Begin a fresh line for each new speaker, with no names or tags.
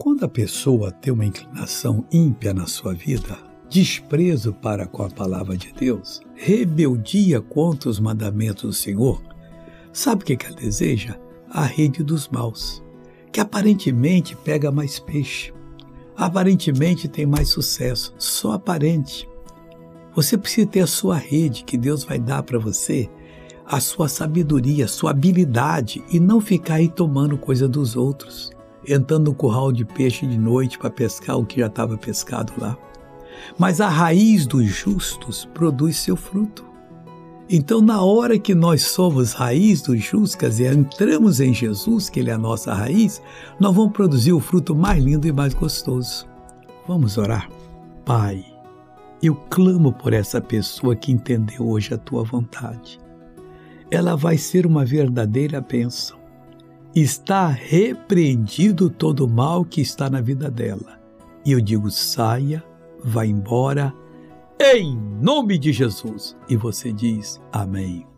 Quando a pessoa tem uma inclinação ímpia na sua vida, desprezo para com a palavra de Deus, rebeldia contra os mandamentos do Senhor, sabe o que ela deseja? A rede dos maus, que aparentemente pega mais peixe, aparentemente tem mais sucesso, só aparente. Você precisa ter a sua rede que Deus vai dar para você, a sua sabedoria, a sua habilidade e não ficar aí tomando coisa dos outros entrando no curral de peixe de noite para pescar o que já estava pescado lá. Mas a raiz dos justos produz seu fruto. Então, na hora que nós somos raiz dos justos, quer dizer, entramos em Jesus, que Ele é a nossa raiz, nós vamos produzir o fruto mais lindo e mais gostoso. Vamos orar? Pai, eu clamo por essa pessoa que entendeu hoje a tua vontade. Ela vai ser uma verdadeira bênção está repreendido todo o mal que está na vida dela. E eu digo: saia, vá embora, em nome de Jesus. E você diz: Amém.